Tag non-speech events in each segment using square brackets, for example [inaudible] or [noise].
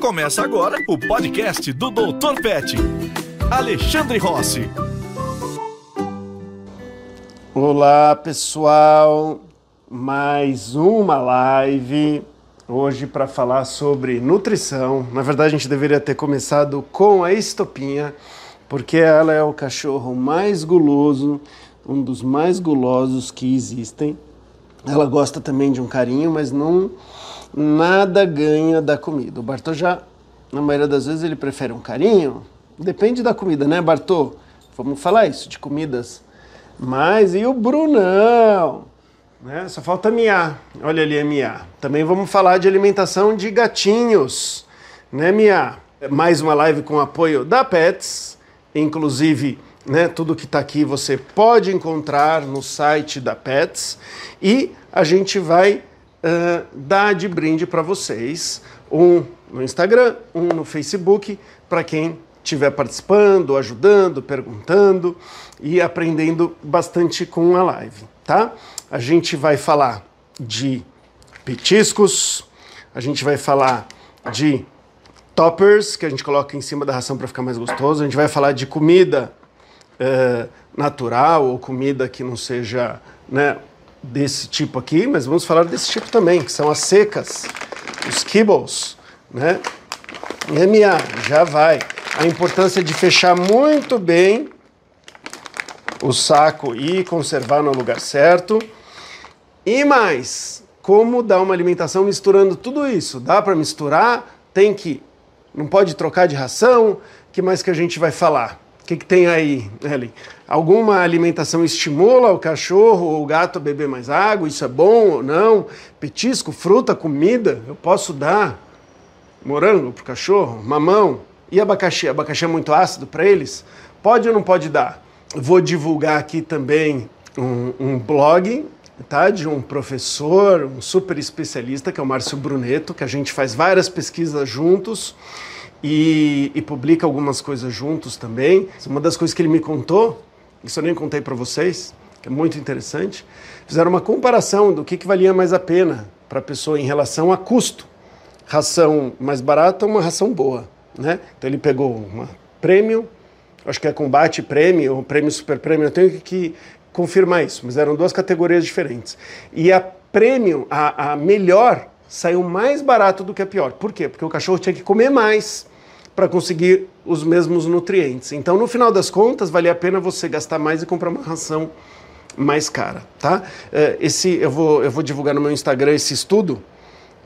Começa agora o podcast do Dr. Pet. Alexandre Rossi. Olá, pessoal. Mais uma live hoje para falar sobre nutrição. Na verdade, a gente deveria ter começado com a estopinha, porque ela é o cachorro mais guloso, um dos mais gulosos que existem. Ela gosta também de um carinho, mas não nada ganha da comida. O Bartô já, na maioria das vezes, ele prefere um carinho. Depende da comida, né, Bartô? Vamos falar isso de comidas. Mas e o Brunão? Né? Só falta miar. Olha ali a miar. Também vamos falar de alimentação de gatinhos, né, miar? Mais uma live com apoio da Pets, inclusive né, tudo que está aqui você pode encontrar no site da Pets e a gente vai uh, dar de brinde para vocês um no Instagram, um no Facebook, para quem estiver participando, ajudando, perguntando e aprendendo bastante com a live, tá? A gente vai falar de petiscos, a gente vai falar de toppers que a gente coloca em cima da ração para ficar mais gostoso, a gente vai falar de comida uh, natural ou comida que não seja né, desse tipo aqui, mas vamos falar desse tipo também, que são as secas, os kibbles, né? MA, já vai. A importância de fechar muito bem o saco e conservar no lugar certo. E mais, como dar uma alimentação misturando tudo isso? Dá para misturar? Tem que não pode trocar de ração? Que mais que a gente vai falar? Que, que tem aí, Ellen? Alguma alimentação estimula o cachorro ou o gato a beber mais água? Isso é bom ou não? Petisco, fruta, comida? Eu posso dar morango para o cachorro? Mamão? E abacaxi? Abacaxi é muito ácido para eles? Pode ou não pode dar? Vou divulgar aqui também um, um blog tá, de um professor, um super especialista, que é o Márcio Bruneto, que a gente faz várias pesquisas juntos e, e publica algumas coisas juntos também. Uma das coisas que ele me contou isso eu nem contei para vocês, que é muito interessante, fizeram uma comparação do que, que valia mais a pena para a pessoa em relação a custo. Ração mais barata ou uma ração boa. Né? Então ele pegou uma premium, acho que é combate premium ou prêmio super premium, eu tenho que confirmar isso, mas eram duas categorias diferentes. E a premium, a, a melhor, saiu mais barato do que a pior. Por quê? Porque o cachorro tinha que comer mais para conseguir os mesmos nutrientes. Então, no final das contas, vale a pena você gastar mais e comprar uma ração mais cara, tá? É, esse eu vou eu vou divulgar no meu Instagram esse estudo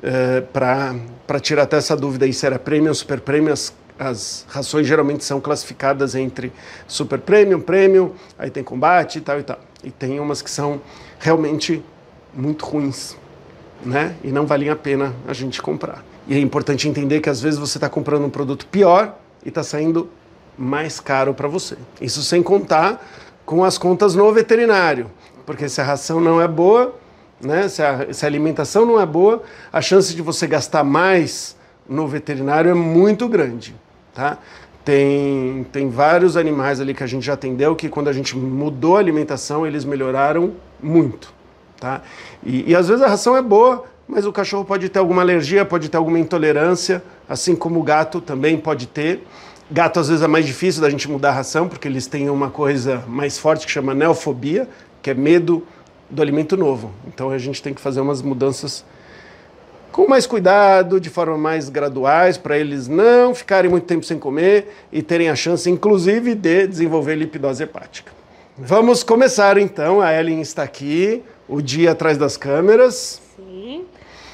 é, para tirar até essa dúvida aí se era premium, super premium. As, as rações geralmente são classificadas entre super premium, premium, aí tem combate e tal e tal. E tem umas que são realmente muito ruins, né? E não valiam a pena a gente comprar. E é importante entender que às vezes você está comprando um produto pior e está saindo mais caro para você. Isso sem contar com as contas no veterinário, porque se a ração não é boa, né, se, a, se a alimentação não é boa, a chance de você gastar mais no veterinário é muito grande, tá? Tem, tem vários animais ali que a gente já atendeu que quando a gente mudou a alimentação eles melhoraram muito, tá? E, e às vezes a ração é boa, mas o cachorro pode ter alguma alergia, pode ter alguma intolerância, assim como o gato também pode ter. Gato às vezes é mais difícil da gente mudar a ração, porque eles têm uma coisa mais forte que chama neofobia, que é medo do alimento novo. Então a gente tem que fazer umas mudanças com mais cuidado, de forma mais graduais, para eles não ficarem muito tempo sem comer e terem a chance, inclusive, de desenvolver lipidose hepática. Vamos começar então. A Ellen está aqui, o dia atrás das câmeras.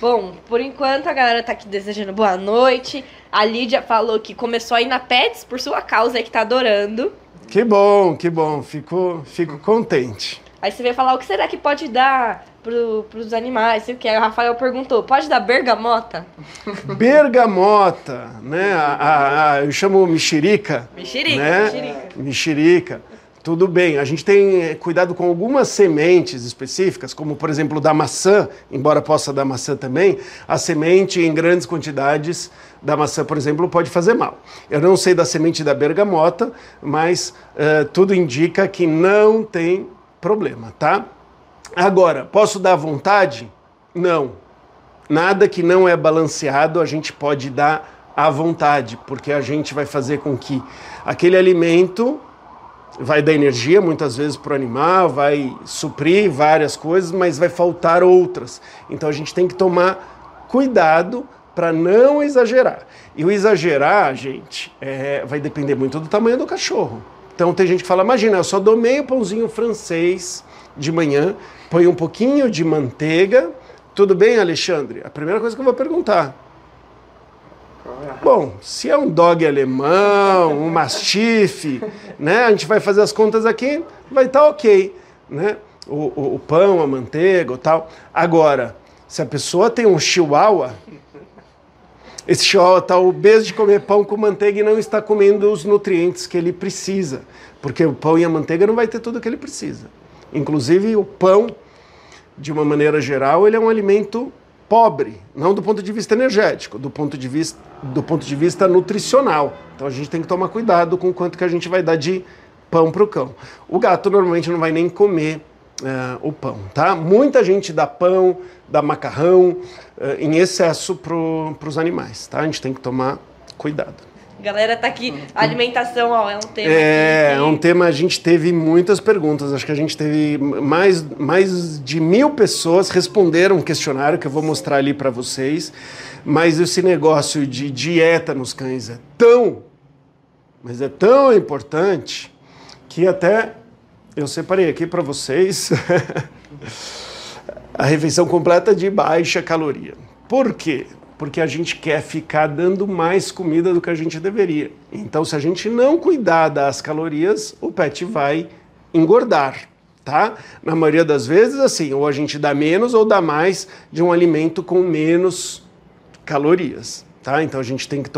Bom, por enquanto a galera tá aqui desejando boa noite. A Lídia falou que começou a ir na Pets por sua causa e que tá adorando. Que bom, que bom. Fico, fico contente. Aí você veio falar o que será que pode dar pro, pros animais, sei o que. Aí o Rafael perguntou, pode dar bergamota? [laughs] Bergamota, né? A, a, a, eu chamo mexerica. Mexerica, né? mexerica. Mexerica. Tudo bem, a gente tem eh, cuidado com algumas sementes específicas, como por exemplo da maçã, embora possa dar maçã também, a semente em grandes quantidades da maçã, por exemplo, pode fazer mal. Eu não sei da semente da bergamota, mas uh, tudo indica que não tem problema, tá? Agora, posso dar vontade? Não. Nada que não é balanceado a gente pode dar à vontade, porque a gente vai fazer com que aquele alimento vai dar energia muitas vezes para o animal, vai suprir várias coisas, mas vai faltar outras. Então a gente tem que tomar cuidado para não exagerar. E o exagerar, gente, é, vai depender muito do tamanho do cachorro. Então tem gente que fala, imagina, eu só dou meio pãozinho francês de manhã, põe um pouquinho de manteiga. Tudo bem, Alexandre? A primeira coisa que eu vou perguntar. Bom, se é um dog alemão, um mastife, né? A gente vai fazer as contas aqui, vai estar tá ok, né? O, o, o pão, a manteiga, o tal. Agora, se a pessoa tem um chihuahua, esse chihuahua está obeso de comer pão com manteiga e não está comendo os nutrientes que ele precisa, porque o pão e a manteiga não vai ter tudo o que ele precisa. Inclusive o pão, de uma maneira geral, ele é um alimento pobre, não do ponto de vista energético, do ponto de vista, do ponto de vista nutricional. Então a gente tem que tomar cuidado com quanto que a gente vai dar de pão para o cão. O gato normalmente não vai nem comer uh, o pão, tá? Muita gente dá pão, dá macarrão uh, em excesso para os animais, tá? A gente tem que tomar cuidado. A galera tá aqui, alimentação, ó, é um tema. É, que... é um tema, a gente teve muitas perguntas. Acho que a gente teve mais, mais de mil pessoas responderam um questionário que eu vou mostrar ali para vocês. Mas esse negócio de dieta nos cães é tão, mas é tão importante que até eu separei aqui para vocês [laughs] a refeição completa de baixa caloria. Por quê? Porque a gente quer ficar dando mais comida do que a gente deveria. Então, se a gente não cuidar das calorias, o pet vai engordar, tá? Na maioria das vezes, assim, ou a gente dá menos ou dá mais de um alimento com menos calorias, tá? Então, a gente tem que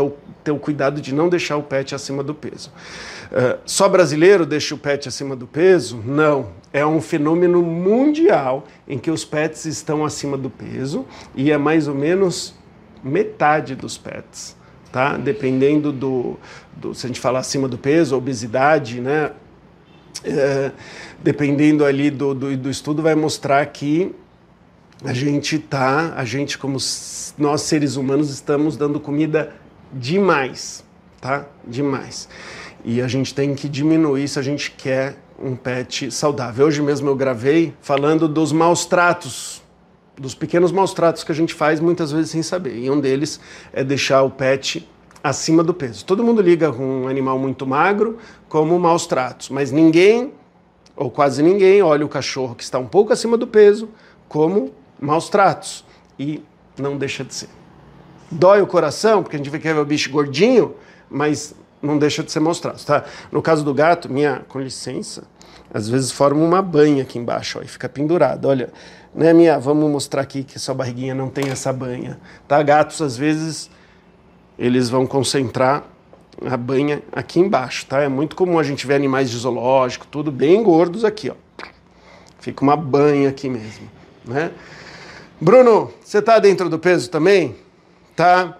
ter o cuidado de não deixar o pet acima do peso. Uh, só brasileiro deixa o pet acima do peso? Não. É um fenômeno mundial em que os pets estão acima do peso e é mais ou menos metade dos pets, tá? Dependendo do, do se a gente falar acima do peso, obesidade, né? É, dependendo ali do, do, do, estudo, vai mostrar que a gente tá, a gente como nós seres humanos estamos dando comida demais, tá? Demais. E a gente tem que diminuir se a gente quer um pet saudável. Hoje mesmo eu gravei falando dos maus tratos dos pequenos maus tratos que a gente faz muitas vezes sem saber. E um deles é deixar o pet acima do peso. Todo mundo liga com um animal muito magro como maus tratos, mas ninguém, ou quase ninguém, olha o cachorro que está um pouco acima do peso como maus tratos. E não deixa de ser. Dói o coração, porque a gente vê que é o bicho gordinho, mas não deixa de ser maus tratos, tá? No caso do gato, minha, com licença, às vezes forma uma banha aqui embaixo, ó, e fica pendurado. Olha, né, minha? Vamos mostrar aqui que sua barriguinha não tem essa banha. Tá? Gatos, às vezes, eles vão concentrar a banha aqui embaixo, tá? É muito comum a gente ver animais de zoológico, tudo bem gordos aqui, ó. Fica uma banha aqui mesmo, né? Bruno, você tá dentro do peso também? Tá?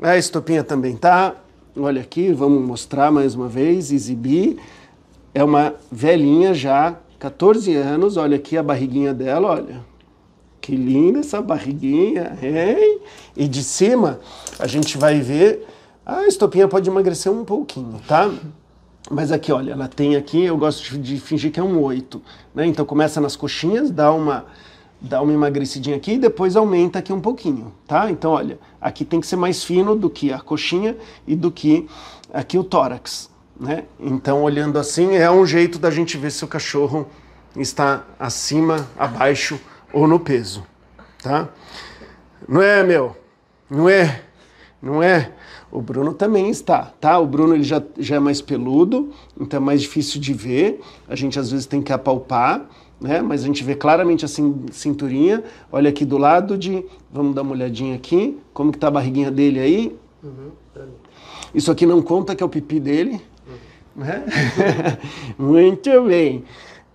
A estopinha também tá. Olha aqui, vamos mostrar mais uma vez, exibir. É uma velhinha já 14 anos, olha aqui a barriguinha dela, olha. Que linda essa barriguinha, hein? E de cima a gente vai ver, a estopinha pode emagrecer um pouquinho, tá? Mas aqui, olha, ela tem aqui, eu gosto de fingir que é um 8, né? Então começa nas coxinhas, dá uma dá uma emagrecidinha aqui e depois aumenta aqui um pouquinho, tá? Então, olha, aqui tem que ser mais fino do que a coxinha e do que aqui o tórax. Né? Então, olhando assim, é um jeito da gente ver se o cachorro está acima, abaixo ou no peso. Tá? Não é, meu? Não é? Não é? O Bruno também está, tá? O Bruno ele já, já é mais peludo, então é mais difícil de ver. A gente às vezes tem que apalpar, né? Mas a gente vê claramente assim, cinturinha. Olha aqui do lado de. Vamos dar uma olhadinha aqui. Como que tá a barriguinha dele aí? Uhum. Isso aqui não conta que é o pipi dele. Né? [laughs] Muito bem.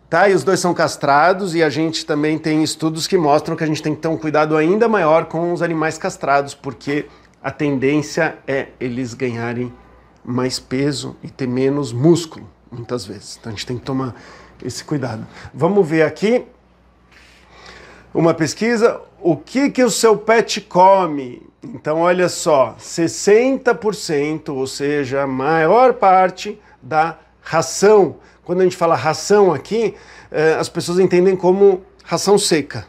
Tá, e os dois são castrados e a gente também tem estudos que mostram que a gente tem que ter um cuidado ainda maior com os animais castrados, porque a tendência é eles ganharem mais peso e ter menos músculo, muitas vezes. Então a gente tem que tomar esse cuidado. Vamos ver aqui uma pesquisa. O que, que o seu pet come? Então, olha só, 60%, ou seja, a maior parte da ração. Quando a gente fala ração aqui, eh, as pessoas entendem como ração seca,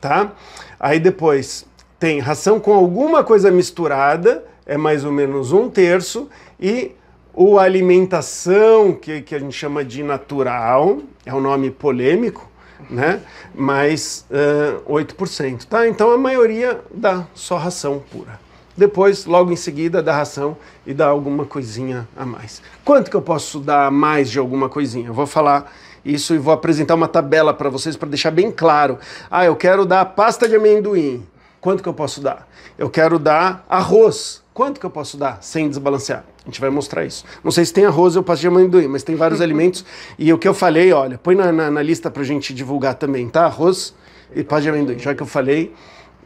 tá? Aí depois tem ração com alguma coisa misturada, é mais ou menos um terço, e o alimentação, que, que a gente chama de natural, é um nome polêmico, né? mais uh, 8%. Tá? Então a maioria dá só ração pura. Depois, logo em seguida, dá ração e dá alguma coisinha a mais. Quanto que eu posso dar mais de alguma coisinha? Eu vou falar isso e vou apresentar uma tabela para vocês para deixar bem claro. Ah, eu quero dar pasta de amendoim. Quanto que eu posso dar? Eu quero dar arroz. Quanto que eu posso dar sem desbalancear? A gente vai mostrar isso. Não sei se tem arroz ou pasta de amendoim, mas tem vários [laughs] alimentos. E o que eu falei, olha, põe na, na, na lista pra gente divulgar também, tá? Arroz e pasta de amendoim. Já que eu falei,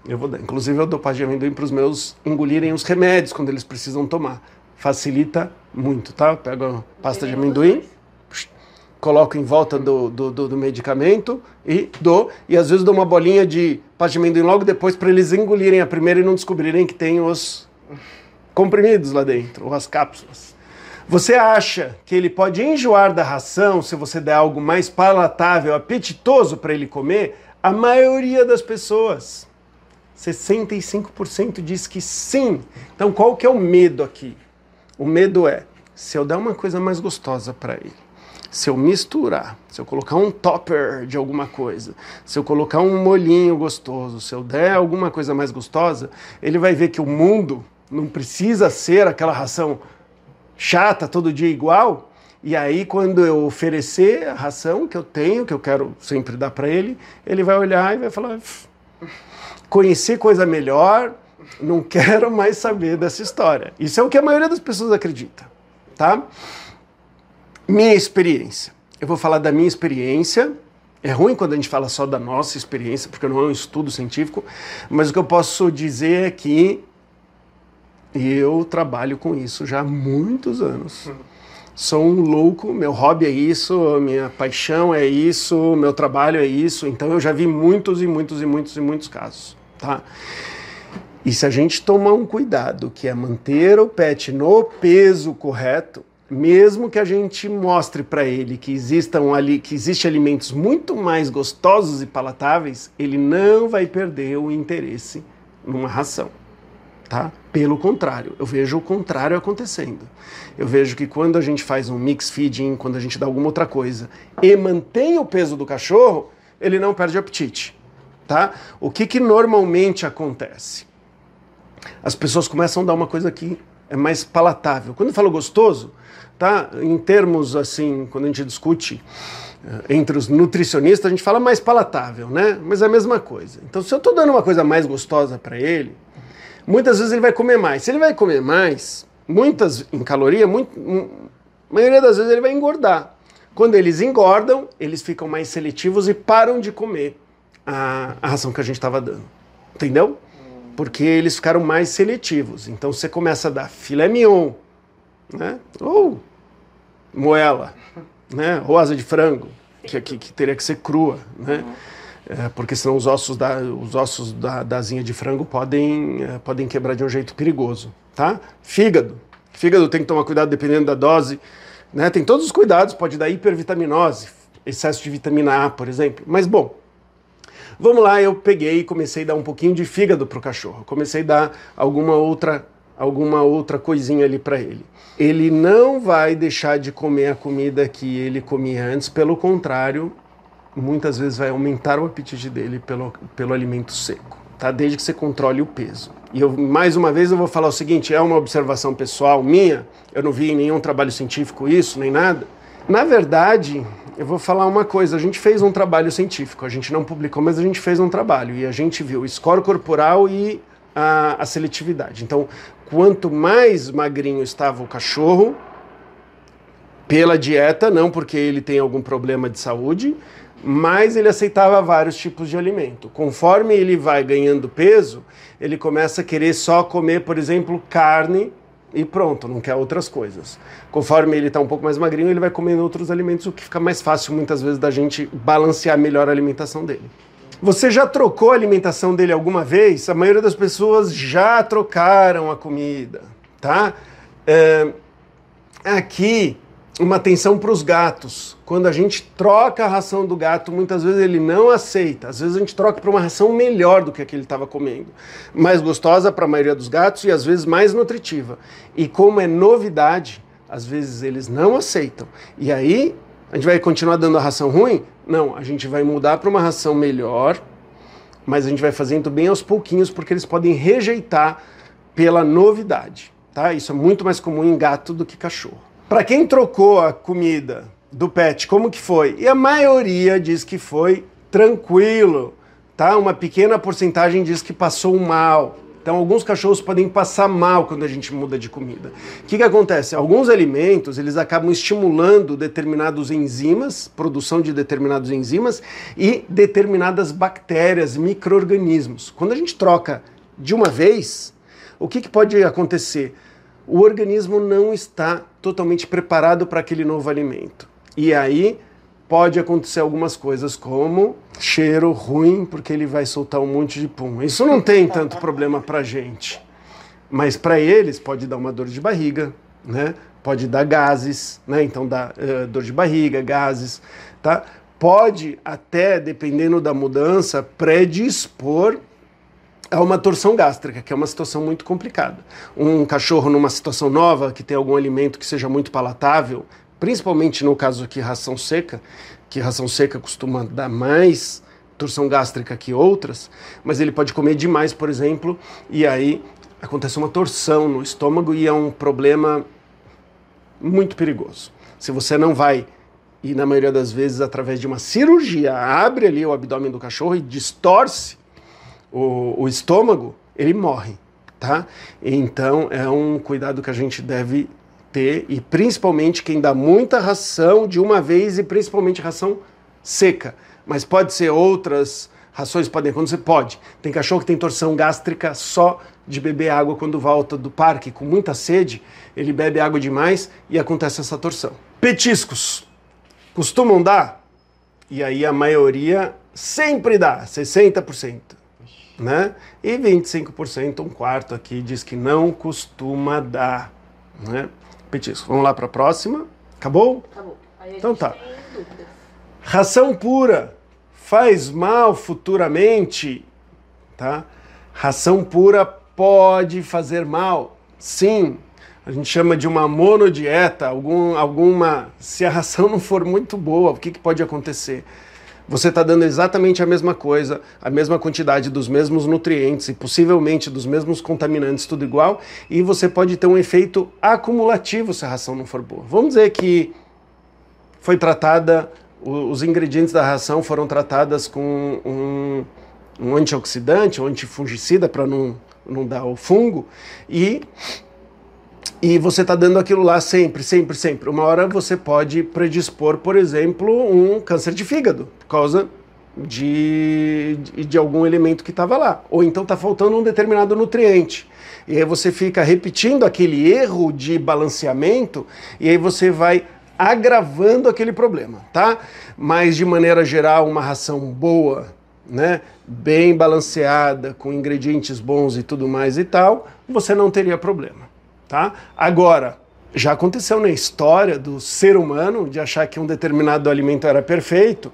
eu vou dar. Inclusive, eu dou pasta de amendoim para os meus engolirem os remédios quando eles precisam tomar. Facilita muito, tá? Eu pego a pasta de amendoim, coloco em volta do, do, do, do, medicamento e dou. E às vezes dou uma bolinha de pasta de amendoim logo depois para eles engolirem a primeira e não descobrirem que tem os comprimidos lá dentro, ou as cápsulas. Você acha que ele pode enjoar da ração se você der algo mais palatável, apetitoso para ele comer? A maioria das pessoas, 65% diz que sim. Então qual que é o medo aqui? O medo é, se eu der uma coisa mais gostosa para ele, se eu misturar, se eu colocar um topper de alguma coisa, se eu colocar um molhinho gostoso, se eu der alguma coisa mais gostosa, ele vai ver que o mundo não precisa ser aquela ração chata todo dia igual. E aí, quando eu oferecer a ração que eu tenho, que eu quero sempre dar para ele, ele vai olhar e vai falar: conhecer coisa melhor, não [laughs] quero mais saber dessa história. Isso é o que a maioria das pessoas acredita, tá? Minha experiência. Eu vou falar da minha experiência. É ruim quando a gente fala só da nossa experiência, porque não é um estudo científico, mas o que eu posso dizer é que eu trabalho com isso já há muitos anos. Sou um louco, meu hobby é isso, minha paixão é isso, meu trabalho é isso. Então eu já vi muitos e muitos e muitos e muitos casos, tá? E se a gente tomar um cuidado, que é manter o pet no peso correto, mesmo que a gente mostre para ele que existam ali, que existem alimentos muito mais gostosos e palatáveis, ele não vai perder o interesse numa ração tá? Pelo contrário, eu vejo o contrário acontecendo. Eu vejo que quando a gente faz um mix feeding, quando a gente dá alguma outra coisa e mantém o peso do cachorro, ele não perde apetite, tá? O que que normalmente acontece? As pessoas começam a dar uma coisa que é mais palatável. Quando eu falo gostoso, tá? Em termos assim, quando a gente discute eh, entre os nutricionistas, a gente fala mais palatável, né? Mas é a mesma coisa. Então, se eu estou dando uma coisa mais gostosa para ele, muitas vezes ele vai comer mais. Se ele vai comer mais, muitas em caloria, muito, a maioria das vezes ele vai engordar. Quando eles engordam, eles ficam mais seletivos e param de comer a, a ração que a gente estava dando. Entendeu? Porque eles ficaram mais seletivos. Então você começa a dar filé mignon, né? ou moela, né? ou asa de frango, que, que, que teria que ser crua. Né? É, porque senão os ossos da, os ossos da, da asinha de frango podem, é, podem quebrar de um jeito perigoso, tá? Fígado. Fígado tem que tomar cuidado dependendo da dose, né? Tem todos os cuidados, pode dar hipervitaminose, excesso de vitamina A, por exemplo. Mas bom, vamos lá, eu peguei e comecei a dar um pouquinho de fígado para o cachorro. Comecei a dar alguma outra alguma outra coisinha ali para ele. Ele não vai deixar de comer a comida que ele comia antes, pelo contrário, muitas vezes vai aumentar o apetite dele pelo, pelo alimento seco, tá? Desde que você controle o peso. E eu, mais uma vez eu vou falar o seguinte, é uma observação pessoal minha, eu não vi em nenhum trabalho científico isso, nem nada. Na verdade, eu vou falar uma coisa, a gente fez um trabalho científico, a gente não publicou, mas a gente fez um trabalho e a gente viu o score corporal e a, a seletividade. Então, quanto mais magrinho estava o cachorro, pela dieta, não porque ele tem algum problema de saúde, mas ele aceitava vários tipos de alimento. Conforme ele vai ganhando peso, ele começa a querer só comer, por exemplo, carne e pronto, não quer outras coisas. Conforme ele está um pouco mais magrinho, ele vai comendo outros alimentos, o que fica mais fácil muitas vezes da gente balancear melhor a alimentação dele. Você já trocou a alimentação dele alguma vez? A maioria das pessoas já trocaram a comida, tá? É, aqui, uma atenção para os gatos. Quando a gente troca a ração do gato, muitas vezes ele não aceita. Às vezes a gente troca para uma ração melhor do que a que ele estava comendo. Mais gostosa para a maioria dos gatos e às vezes mais nutritiva. E como é novidade, às vezes eles não aceitam. E aí, a gente vai continuar dando a ração ruim? Não, a gente vai mudar para uma ração melhor, mas a gente vai fazendo bem aos pouquinhos, porque eles podem rejeitar pela novidade. Tá? Isso é muito mais comum em gato do que cachorro. Para quem trocou a comida do pet, como que foi? E a maioria diz que foi tranquilo, tá? Uma pequena porcentagem diz que passou mal. Então, alguns cachorros podem passar mal quando a gente muda de comida. O que, que acontece? Alguns alimentos eles acabam estimulando determinados enzimas, produção de determinados enzimas e determinadas bactérias, micro-organismos. Quando a gente troca de uma vez, o que, que pode acontecer? O organismo não está totalmente preparado para aquele novo alimento. E aí pode acontecer algumas coisas, como cheiro ruim, porque ele vai soltar um monte de pum. Isso não tem tanto problema para gente, mas para eles pode dar uma dor de barriga, né? Pode dar gases, né? Então dá uh, dor de barriga, gases, tá? Pode até, dependendo da mudança, predispor a uma torção gástrica, que é uma situação muito complicada. Um cachorro numa situação nova, que tem algum alimento que seja muito palatável, principalmente no caso aqui ração seca, que ração seca costuma dar mais torção gástrica que outras, mas ele pode comer demais, por exemplo, e aí acontece uma torção no estômago e é um problema muito perigoso. Se você não vai e na maioria das vezes através de uma cirurgia abre ali o abdômen do cachorro e distorce o, o estômago, ele morre, tá? Então é um cuidado que a gente deve ter, e principalmente quem dá muita ração de uma vez e principalmente ração seca. Mas pode ser outras rações, podem acontecer? Pode. Tem cachorro que tem torção gástrica só de beber água quando volta do parque com muita sede, ele bebe água demais e acontece essa torção. Petiscos. Costumam dar? E aí a maioria sempre dá, 60%. Né? E 25%, um quarto aqui, diz que não costuma dar. Né? petisco. Vamos lá para a próxima. Acabou? Acabou. então tá. Ração pura faz mal futuramente, tá? Ração pura pode fazer mal, sim. A gente chama de uma monodieta, algum, alguma. Se a ração [laughs] não for muito boa, o que, que pode acontecer? Você está dando exatamente a mesma coisa, a mesma quantidade dos mesmos nutrientes e possivelmente dos mesmos contaminantes, tudo igual, e você pode ter um efeito acumulativo se a ração não for boa. Vamos dizer que foi tratada, os ingredientes da ração foram tratadas com um, um antioxidante, um antifungicida para não, não dar o fungo, e e você está dando aquilo lá sempre, sempre, sempre. Uma hora você pode predispor, por exemplo, um câncer de fígado, por causa de, de, algum elemento que estava lá. Ou então está faltando um determinado nutriente. E aí você fica repetindo aquele erro de balanceamento e aí você vai agravando aquele problema, tá? Mas de maneira geral, uma ração boa, né, bem balanceada, com ingredientes bons e tudo mais e tal, você não teria problema. Tá? Agora, já aconteceu na história do ser humano de achar que um determinado alimento era perfeito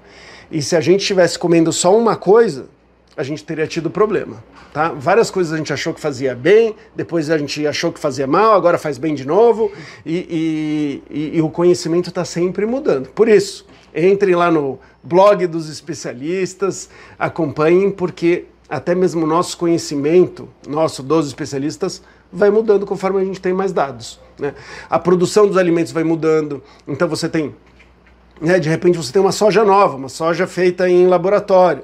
e se a gente estivesse comendo só uma coisa, a gente teria tido problema. Tá? Várias coisas a gente achou que fazia bem, depois a gente achou que fazia mal, agora faz bem de novo e, e, e, e o conhecimento está sempre mudando. Por isso, entrem lá no blog dos especialistas, acompanhem, porque até mesmo nosso conhecimento, nosso dos especialistas, vai mudando conforme a gente tem mais dados. Né? A produção dos alimentos vai mudando, então você tem, né, de repente você tem uma soja nova, uma soja feita em laboratório.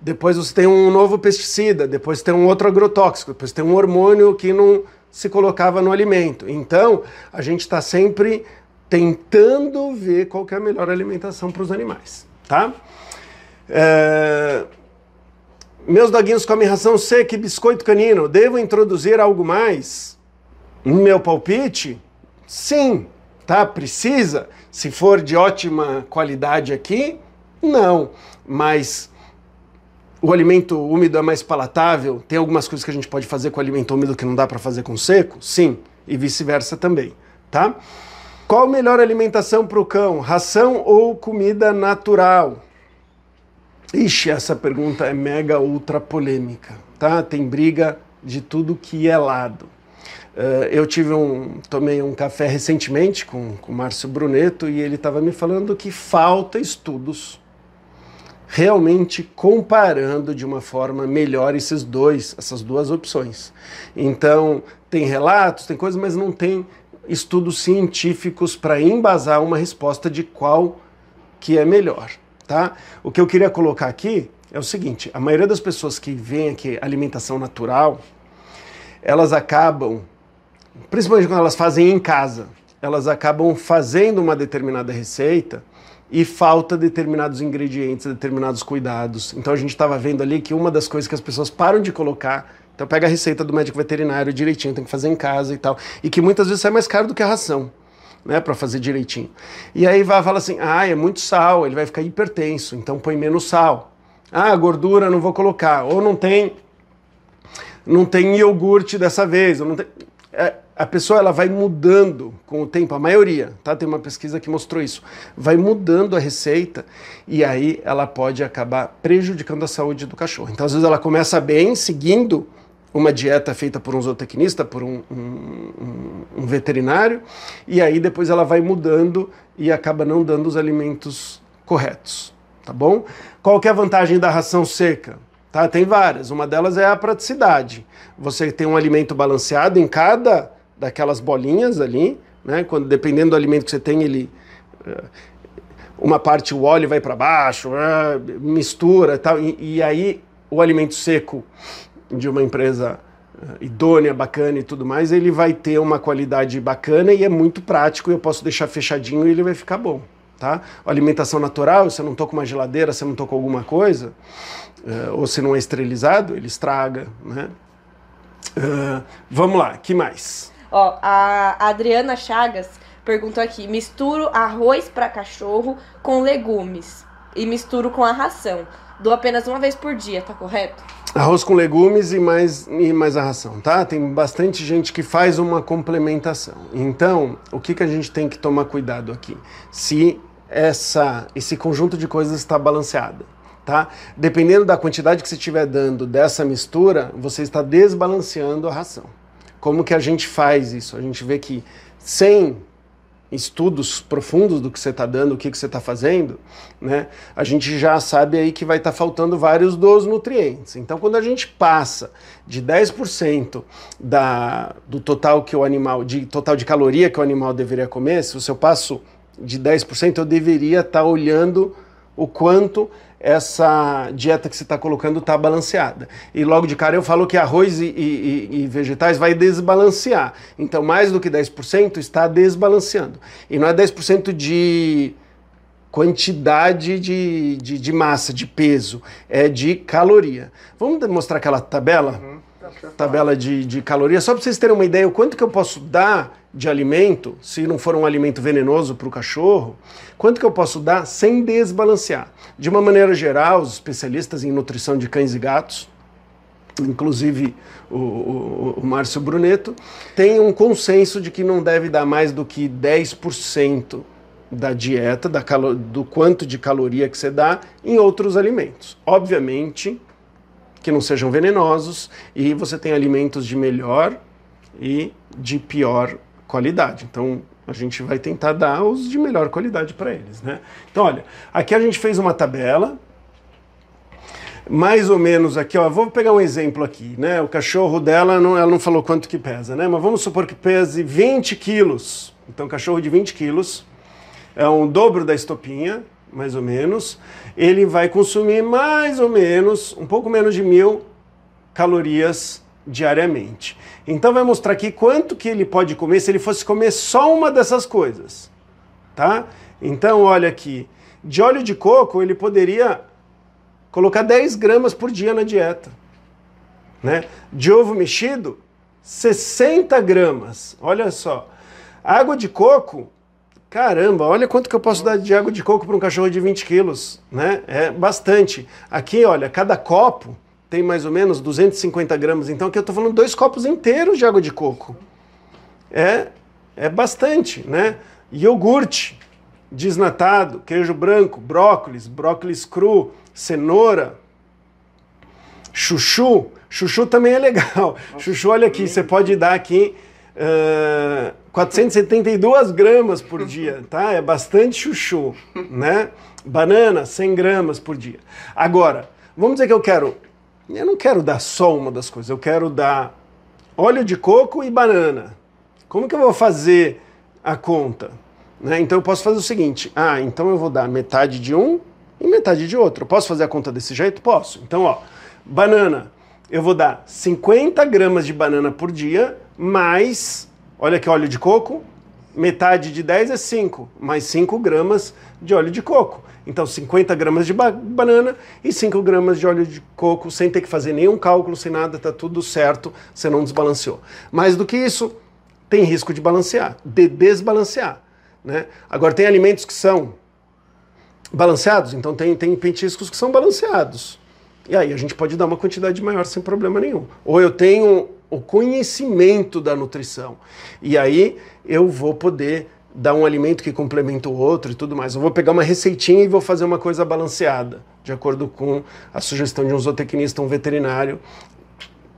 Depois você tem um novo pesticida, depois tem um outro agrotóxico, depois tem um hormônio que não se colocava no alimento. Então, a gente está sempre tentando ver qual é a melhor alimentação para os animais, tá? É... Meus doguinhos comem ração seca e biscoito canino. Devo introduzir algo mais? Meu palpite? Sim. Tá? Precisa? Se for de ótima qualidade aqui? Não. Mas o alimento úmido é mais palatável? Tem algumas coisas que a gente pode fazer com alimento úmido que não dá para fazer com seco? Sim, e vice-versa também, tá? Qual a melhor alimentação para o cão? Ração ou comida natural? Ixi, essa pergunta é mega ultra polêmica, tá? Tem briga de tudo que é lado. Uh, eu tive um, tomei um café recentemente com o Márcio Bruneto e ele estava me falando que falta estudos realmente comparando de uma forma melhor esses dois, essas duas opções. Então, tem relatos, tem coisas, mas não tem estudos científicos para embasar uma resposta de qual que é melhor, tá? O que eu queria colocar aqui é o seguinte, a maioria das pessoas que vêm aqui alimentação natural, elas acabam, principalmente quando elas fazem em casa, elas acabam fazendo uma determinada receita e falta determinados ingredientes, determinados cuidados. Então a gente estava vendo ali que uma das coisas que as pessoas param de colocar, então pega a receita do médico veterinário direitinho, tem que fazer em casa e tal, e que muitas vezes é mais caro do que a ração. Né, para fazer direitinho. E aí vai fala assim: "Ah, é muito sal, ele vai ficar hipertenso, então põe menos sal". Ah, gordura não vou colocar, ou não tem não tem iogurte dessa vez, não tem é, a pessoa ela vai mudando com o tempo, a maioria, tá? Tem uma pesquisa que mostrou isso. Vai mudando a receita e aí ela pode acabar prejudicando a saúde do cachorro. Então, às vezes, ela começa bem, seguindo uma dieta feita por um zootecnista, por um, um, um, veterinário, e aí depois ela vai mudando e acaba não dando os alimentos corretos, tá bom? Qual que é a vantagem da ração seca? Tá? Tem várias. Uma delas é a praticidade. Você tem um alimento balanceado em cada daquelas bolinhas ali, né? Quando dependendo do alimento que você tem, ele eh, uma parte o óleo vai para baixo, eh, mistura, tal. E, e aí o alimento seco de uma empresa eh, idônea, bacana e tudo mais, ele vai ter uma qualidade bacana e é muito prático. Eu posso deixar fechadinho e ele vai ficar bom, tá? Alimentação natural, se eu não tô com uma geladeira, se eu não tô com alguma coisa, ou se não é esterilizado, ele estraga, né? Uh, vamos lá, que mais? Ó, a Adriana Chagas perguntou aqui: misturo arroz para cachorro com legumes e misturo com a ração. Dou apenas uma vez por dia, tá correto? Arroz com legumes e mais, e mais a ração, tá? Tem bastante gente que faz uma complementação. Então, o que, que a gente tem que tomar cuidado aqui? Se essa, esse conjunto de coisas está balanceado. Tá? Dependendo da quantidade que você estiver dando dessa mistura, você está desbalanceando a ração. Como que a gente faz isso? A gente vê que sem estudos profundos do que você está dando, o que, que você está fazendo, né, a gente já sabe aí que vai estar tá faltando vários dos nutrientes. Então, quando a gente passa de 10% da, do total que o animal, de total de caloria que o animal deveria comer, se eu passo de 10%, eu deveria estar tá olhando o quanto essa dieta que você está colocando está balanceada. E logo de cara eu falo que arroz e, e, e, vegetais vai desbalancear. Então, mais do que 10% está desbalanceando. E não é 10% de quantidade de, de, de, massa, de peso, é de caloria. Vamos mostrar aquela tabela? Uhum. Tabela de, de caloria, só para vocês terem uma ideia o quanto que eu posso dar de alimento, se não for um alimento venenoso para o cachorro, quanto que eu posso dar sem desbalancear? De uma maneira geral, os especialistas em nutrição de cães e gatos, inclusive o, o, o Márcio Bruneto, tem um consenso de que não deve dar mais do que 10% da dieta, da do quanto de caloria que você dá em outros alimentos. Obviamente que não sejam venenosos e você tem alimentos de melhor e de pior qualidade. Então, a gente vai tentar dar os de melhor qualidade para eles, né? Então, olha, aqui a gente fez uma tabela, mais ou menos aqui, ó, vou pegar um exemplo aqui, né? O cachorro dela, não, ela não falou quanto que pesa, né? Mas vamos supor que pese 20 quilos. Então, cachorro de 20 quilos é um dobro da estopinha, mais ou menos. Ele vai consumir mais ou menos, um pouco menos de mil calorias diariamente. Então vai mostrar aqui quanto que ele pode comer se ele fosse comer só uma dessas coisas, tá? Então olha aqui, de óleo de coco ele poderia colocar 10 gramas por dia na dieta, né? De ovo mexido, 60 gramas, olha só. Água de coco, Caramba, olha quanto que eu posso dar de água de coco para um cachorro de 20 quilos, né? É bastante. Aqui, olha, cada copo tem mais ou menos 250 gramas, então aqui eu estou falando dois copos inteiros de água de coco. É, é bastante, né? Iogurte desnatado, queijo branco, brócolis, brócolis cru, cenoura, chuchu. Chuchu também é legal. Chuchu, olha aqui, você pode dar aqui uh, 472 gramas por dia, tá? É bastante chuchu, né? Banana, 100 gramas por dia. Agora, vamos dizer que eu quero, eu não quero dar só uma das coisas, eu quero dar óleo de coco e banana. Como que eu vou fazer a conta? Né? Então eu posso fazer o seguinte: ah, então eu vou dar metade de um e metade de outro. Eu posso fazer a conta desse jeito? Posso. Então, ó, banana, eu vou dar 50 gramas de banana por dia, mais, olha aqui, óleo de coco, metade de 10 é 5, mais 5 gramas de óleo de coco. Então, 50 gramas de ba banana e 5 gramas de óleo de coco, sem ter que fazer nenhum cálculo, sem nada, tá tudo certo, você não desbalanceou. Mais do que isso, tem risco de balancear, de desbalancear. Né? Agora, tem alimentos que são balanceados, então tem, tem petiscos que são balanceados. E aí a gente pode dar uma quantidade maior sem problema nenhum. Ou eu tenho o conhecimento da nutrição. E aí eu vou poder dar um alimento que complementa o outro e tudo mais. Eu vou pegar uma receitinha e vou fazer uma coisa balanceada, de acordo com a sugestão de um zootecnista, um veterinário.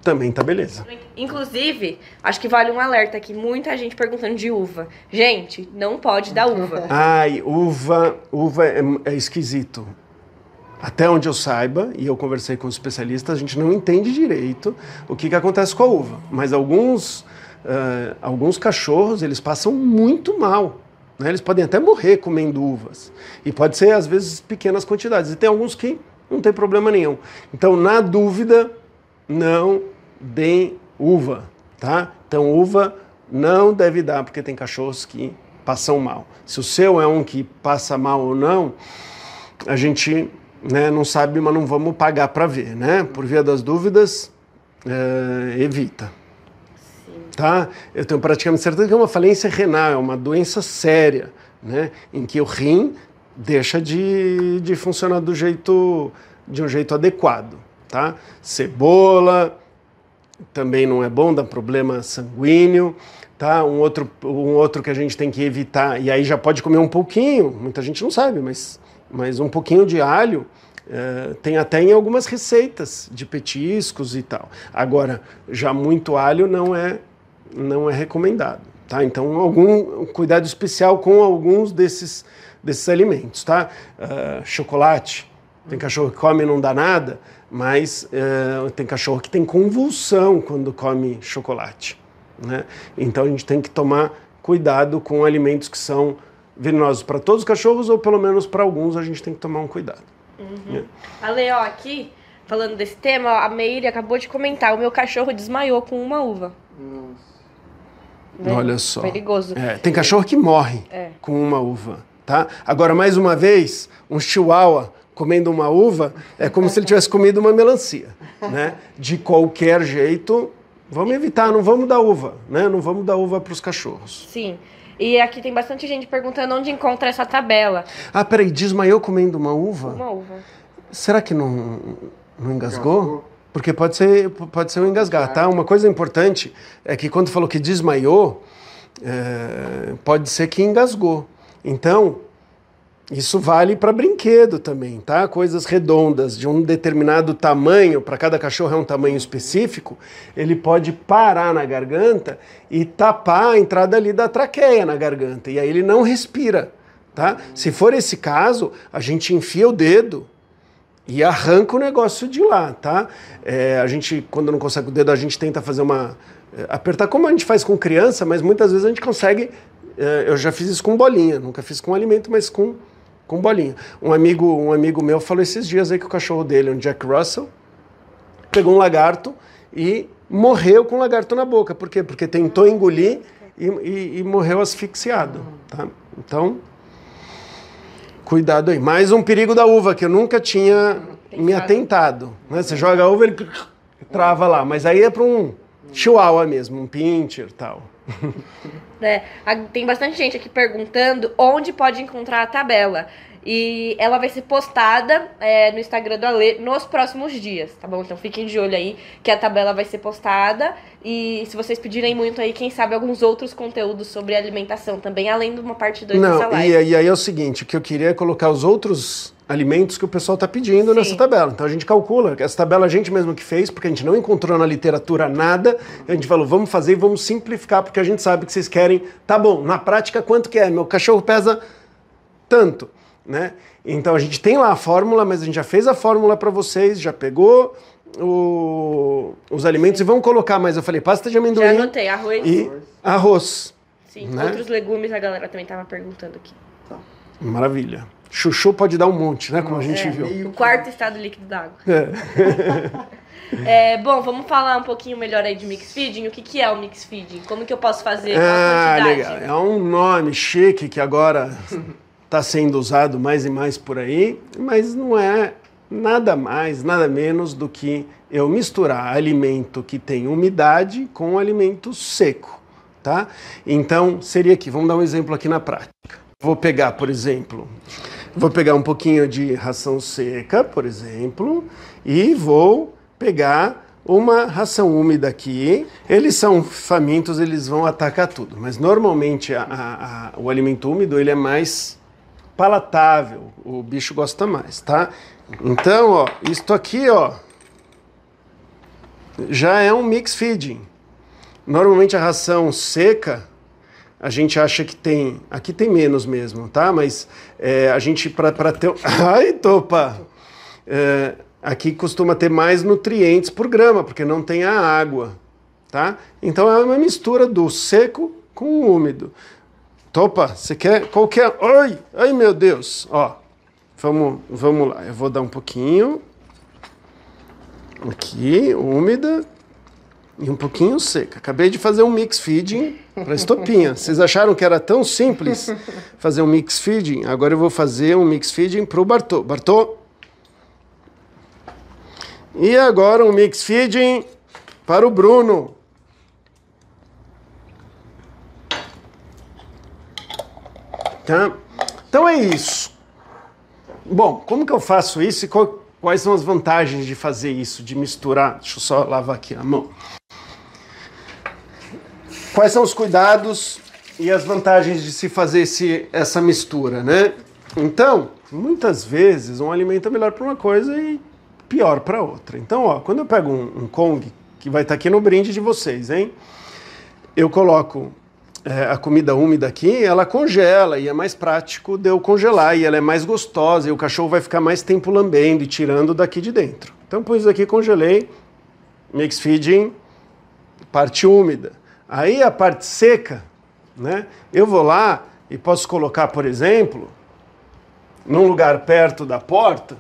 Também tá beleza. Inclusive, acho que vale um alerta aqui. Muita gente perguntando de uva. Gente, não pode dar uva. [laughs] Ai, uva, uva é, é esquisito. Até onde eu saiba, e eu conversei com especialistas, a gente não entende direito o que, que acontece com a uva. Mas alguns, uh, alguns cachorros, eles passam muito mal. Né? Eles podem até morrer comendo uvas. E pode ser, às vezes, pequenas quantidades. E tem alguns que não tem problema nenhum. Então, na dúvida, não deem uva, tá? Então, uva não deve dar, porque tem cachorros que passam mal. Se o seu é um que passa mal ou não, a gente né, não sabe, mas não vamos pagar para ver, né? Por via das dúvidas, é, evita. Sim. Tá? Eu tenho praticamente certeza que é uma falência renal, é uma doença séria, né? Em que o rim deixa de, de funcionar do jeito, de um jeito adequado, tá? Cebola também não é bom, dá problema sanguíneo, tá? Um outro, um outro que a gente tem que evitar, e aí já pode comer um pouquinho, muita gente não sabe, mas mas um pouquinho de alho é, tem até em algumas receitas de petiscos e tal. Agora, já muito alho não é, não é recomendado, tá? Então, algum cuidado especial com alguns desses, desses alimentos, tá? Uh, chocolate, tem cachorro que come e não dá nada, mas uh, tem cachorro que tem convulsão quando come chocolate, né? Então, a gente tem que tomar cuidado com alimentos que são venenosos para todos os cachorros ou pelo menos para alguns a gente tem que tomar um cuidado. Uhum. É. Ale, ó, aqui, falando desse tema, a Meire acabou de comentar, o meu cachorro desmaiou com uma uva. Nossa. Né? Olha só. Perigoso. É, tem cachorro que morre é. com uma uva, tá? Agora, mais uma vez, um chihuahua comendo uma uva é como se ele tivesse comido uma melancia, né? De qualquer jeito, vamos evitar, não vamos dar uva, né? Não vamos dar uva para os cachorros. Sim. E aqui tem bastante gente perguntando onde encontra essa tabela. Ah, peraí, desmaiou comendo uma uva? Uma uva. Será que não, não engasgou? Porque pode ser, pode ser um engasgar, tá? Uma coisa importante é que quando falou que desmaiou, é, pode ser que engasgou. Então, isso vale para brinquedo também, tá? Coisas redondas de um determinado tamanho, para cada cachorro é um tamanho específico, ele pode parar na garganta e tapar a entrada ali da traqueia na garganta, e aí ele não respira, tá? Se for esse caso, a gente enfia o dedo e arranca o negócio de lá, tá? É, a gente, quando não consegue o dedo, a gente tenta fazer uma. É, apertar como a gente faz com criança, mas muitas vezes a gente consegue. É, eu já fiz isso com bolinha, nunca fiz com alimento, mas com com bolinha. Um amigo, um amigo meu falou esses dias aí que o cachorro dele, um Jack Russell, pegou um lagarto e morreu com o lagarto na boca. Por quê? Porque tentou engolir e, e, e morreu asfixiado. Tá? Então, cuidado aí. Mais um perigo da uva que eu nunca tinha me atentado. Né? Você joga a uva, ele [laughs] trava lá. Mas aí é para um chihuahua mesmo, um pincher tal. [laughs] né? Tem bastante gente aqui perguntando onde pode encontrar a tabela. E ela vai ser postada é, no Instagram do Ale nos próximos dias, tá bom? Então fiquem de olho aí que a tabela vai ser postada. E se vocês pedirem muito aí, quem sabe alguns outros conteúdos sobre alimentação também, além de uma parte 2 Não, dessa live. E, e aí é o seguinte, o que eu queria é colocar os outros alimentos que o pessoal está pedindo Sim. nessa tabela. Então a gente calcula, essa tabela a gente mesmo que fez, porque a gente não encontrou na literatura nada, a gente falou, vamos fazer e vamos simplificar, porque a gente sabe que vocês querem, tá bom, na prática quanto que é? Meu cachorro pesa tanto, né? Então a gente tem lá a fórmula, mas a gente já fez a fórmula para vocês, já pegou o- os alimentos e vamos colocar mais. Eu falei, pasta de amendoim Já anotei, arroz. e arroz. Sim, né? outros legumes a galera também tava perguntando aqui. Maravilha. Chuchu pode dar um monte, né? Como a gente É, viu. O quarto estado líquido da água. É. [laughs] É, bom, vamos falar um pouquinho melhor aí de mix feeding. O que, que é o mix feeding? Como que eu posso fazer? Ah, quantidade? legal. É um nome chique que agora está sendo usado mais e mais por aí, mas não é nada mais, nada menos do que eu misturar alimento que tem umidade com alimento seco, tá? Então, seria aqui, vamos dar um exemplo aqui na prática. Vou pegar, por exemplo, vou pegar um pouquinho de ração seca, por exemplo, e vou pegar uma ração úmida aqui. Eles são famintos, eles vão atacar tudo, mas normalmente a- a- a- o alimento úmido ele é mais palatável, o bicho gosta mais, tá? Então, ó, isto aqui, ó, já é um mix feeding. Normalmente a ração seca a gente acha que tem. Aqui tem menos mesmo, tá? Mas é, a gente, para ter. [laughs] Ai, topa! É, aqui costuma ter mais nutrientes por grama, porque não tem a água, tá? Então é uma mistura do seco com o úmido. Topa, você quer qualquer. Ai, ai meu Deus! Ó, vamos, vamos lá, eu vou dar um pouquinho. Aqui, úmida e um pouquinho seca. Acabei de fazer um mix feeding para estopinha. Vocês acharam que era tão simples fazer um mix feeding? Agora eu vou fazer um mix feeding para o Bartô. Bartô? E agora um mix feeding para o Bruno. Tá? Então é isso. Bom, como que eu faço isso e qual- quais são as vantagens de fazer isso, de misturar? Deixa eu só lavar aqui a mão. Quais são os cuidados e as vantagens de se fazer esse, essa mistura, né? Então, muitas vezes um alimento é melhor para uma coisa e pior para outra. Então, ó, quando eu pego um, um Kong, que vai estar aqui no brinde de vocês, hein? Eu coloco é, a comida úmida aqui, ela congela e é mais prático de eu congelar e ela é mais gostosa e o cachorro vai ficar mais tempo lambendo e tirando daqui de dentro. Então, pus aqui, congelei, mix feeding, parte úmida. Aí a parte seca, né? Eu vou lá e posso colocar, por exemplo, num lugar perto da porta,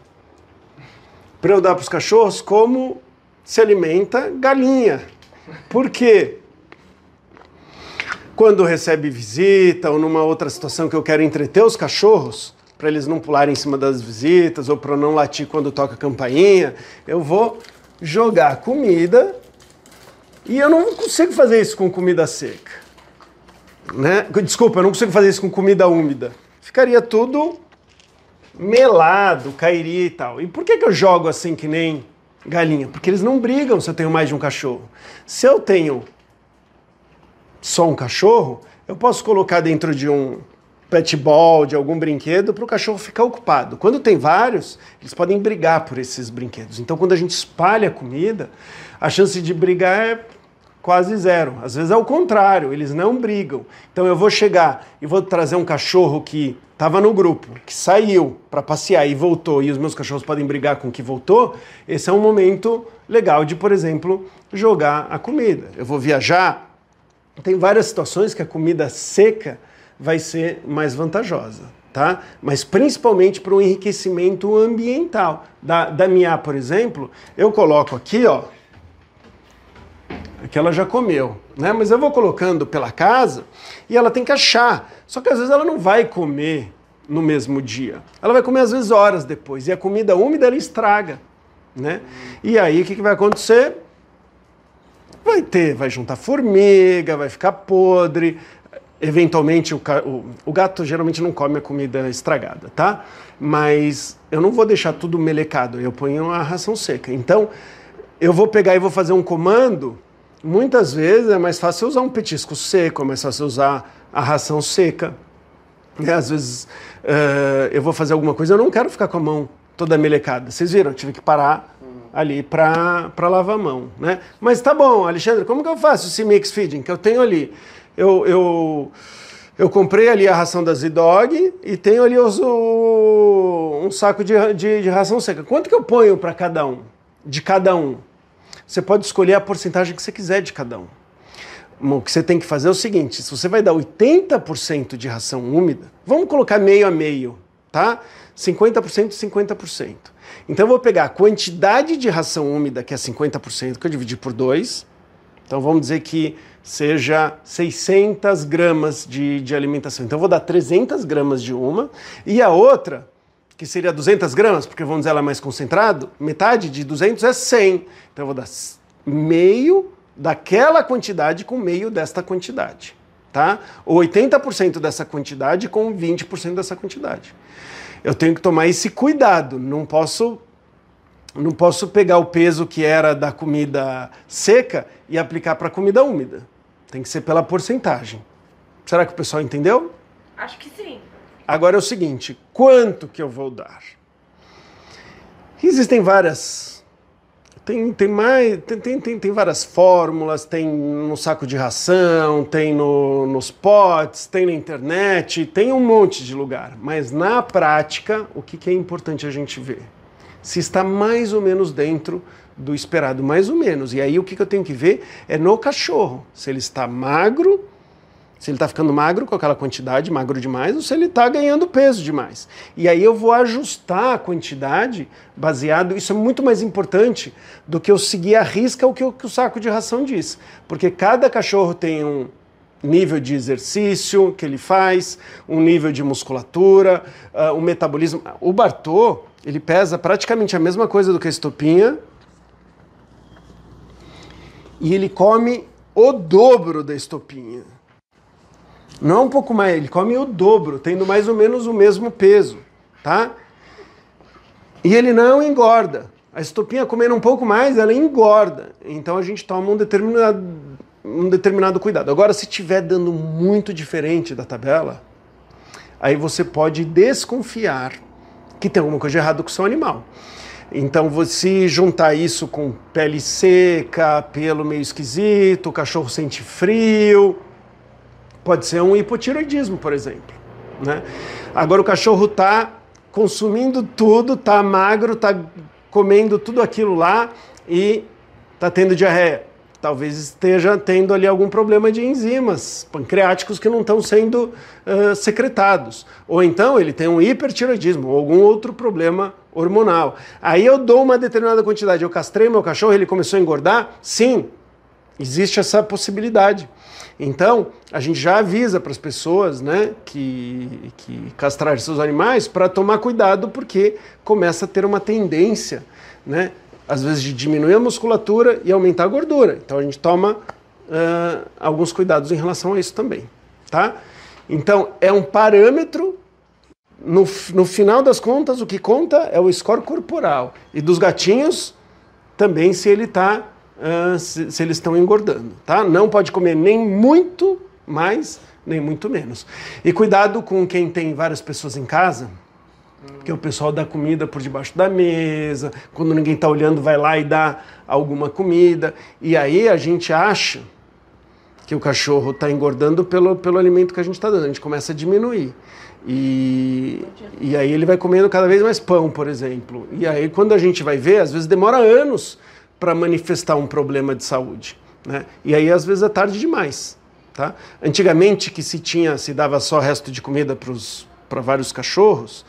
para eu dar para os cachorros como se alimenta galinha. Por quê? Quando recebe visita ou numa outra situação que eu quero entreter os cachorros, para eles não pularem em cima das visitas ou para não latir quando toca a campainha, eu vou jogar comida e eu não consigo fazer isso com comida seca. Né? Desculpa, eu não consigo fazer isso com comida úmida. Ficaria tudo melado, cairia e tal. E por que, que eu jogo assim que nem galinha? Porque eles não brigam se eu tenho mais de um cachorro. Se eu tenho só um cachorro, eu posso colocar dentro de um pet ball, de algum brinquedo, para o cachorro ficar ocupado. Quando tem vários, eles podem brigar por esses brinquedos. Então, quando a gente espalha a comida, a chance de brigar é quase zero. Às vezes é o contrário, eles não brigam. Então, eu vou chegar e vou trazer um cachorro que estava no grupo, que saiu para passear e voltou, e os meus cachorros podem brigar com o que voltou. Esse é um momento legal de, por exemplo, jogar a comida. Eu vou viajar, tem várias situações que a comida seca vai ser mais vantajosa, tá? Mas principalmente para o enriquecimento ambiental. Da, da minha, por exemplo, eu coloco aqui, ó, que ela já comeu, né? Mas eu vou colocando pela casa e ela tem que achar. Só que às vezes ela não vai comer no mesmo dia. Ela vai comer às vezes horas depois e a comida úmida ela estraga, né? E aí o que, que vai acontecer? vai ter, vai juntar formiga, vai ficar podre. Eventualmente, o, o, o, gato geralmente não come a comida estragada, tá? Mas eu não vou deixar tudo melecado, eu ponho a ração seca. Então, eu vou pegar e vou fazer um comando. Muitas vezes é mais fácil usar um petisco seco, é mais fácil usar a ração seca. É, às vezes uh, eu vou fazer alguma coisa, eu não quero ficar com a mão toda melecada. Vocês viram, eu tive que parar ali para lavar a mão, né? Mas tá bom, Alexandre, como que eu faço esse mix feeding que eu tenho ali? Eu, eu, eu comprei ali a ração da Z-Dog e tenho ali os, o, um saco de, de, de ração seca. Quanto que eu ponho para cada um? De cada um? Você pode escolher a porcentagem que você quiser de cada um. O que você tem que fazer é o seguinte: se você vai dar 80% de ração úmida, vamos colocar meio a meio, tá? 50% e 50%. Então eu vou pegar a quantidade de ração úmida, que é 50%, que eu dividi por 2. Então vamos dizer que seja 600 gramas de, de alimentação. Então eu vou dar 300 gramas de uma. E a outra, que seria 200 gramas, porque vamos dizer ela é mais concentrado, metade de 200 é 100. Então eu vou dar meio daquela quantidade com meio desta quantidade. Tá? Ou 80% dessa quantidade com 20% dessa quantidade eu tenho que tomar esse cuidado. Não posso não posso pegar o peso que era da comida seca e aplicar para comida úmida. Tem que ser pela porcentagem. Será que o pessoal entendeu? Acho que sim. Agora é o seguinte: quanto que eu vou dar? Existem várias tem, tem, mais, tem, tem, tem, várias fórmulas, tem no saco de ração, tem no, nos potes, tem na internet, tem um monte de lugar. Mas na prática, o que, que é importante a gente ver? Se está mais ou menos dentro do esperado, mais ou menos. E aí o que, que eu tenho que ver é no cachorro. Se ele está magro se ele está ficando magro com aquela quantidade, magro demais, ou se ele está ganhando peso demais. E aí eu vou ajustar a quantidade baseado. Isso é muito mais importante do que eu seguir a risca o que o, que o saco de ração diz. Porque cada cachorro tem um nível de exercício que ele faz, um nível de musculatura, uh, um metabolismo. O Bartô, ele pesa praticamente a mesma coisa do que a estopinha. E ele come o dobro da estopinha. Não um pouco mais, ele come o dobro, tendo mais ou menos o mesmo peso, tá? E ele não engorda. A estopinha comendo um pouco mais, ela engorda. Então a gente toma um determinado, um determinado cuidado. Agora, se estiver dando muito diferente da tabela, aí você pode desconfiar que tem alguma coisa de errado com o seu animal. Então, você juntar isso com pele seca, pelo meio esquisito, o cachorro sente frio, Pode ser um hipotiroidismo, por exemplo. Né? Agora o cachorro está consumindo tudo, está magro, está comendo tudo aquilo lá e está tendo diarreia. Talvez esteja tendo ali algum problema de enzimas pancreáticos que não estão sendo uh, secretados. Ou então ele tem um hipertiroidismo ou algum outro problema hormonal. Aí eu dou uma determinada quantidade. Eu castrei meu cachorro, ele começou a engordar? Sim, existe essa possibilidade. Então, a gente já avisa para as pessoas né, que, que castrar seus animais para tomar cuidado, porque começa a ter uma tendência, né, às vezes, de diminuir a musculatura e aumentar a gordura. Então, a gente toma uh, alguns cuidados em relação a isso também. Tá? Então, é um parâmetro. No, no final das contas, o que conta é o score corporal. E dos gatinhos, também se ele está uh, se, se, eles estão engordando, tá? Não pode comer nem muito mais, nem muito menos. E cuidado com quem tem várias pessoas em casa, porque o pessoal dá comida por debaixo da mesa, quando ninguém está olhando, vai lá e dá alguma comida. E aí a gente acha que o cachorro está engordando pelo, pelo alimento que a gente está dando. A gente começa a diminuir. E, e aí ele vai comendo cada vez mais pão, por exemplo. E aí quando a gente vai ver, às vezes demora anos para manifestar um problema de saúde. Né? E aí às vezes é tarde demais. Tá? Antigamente que se tinha, se dava só resto de comida para vários cachorros,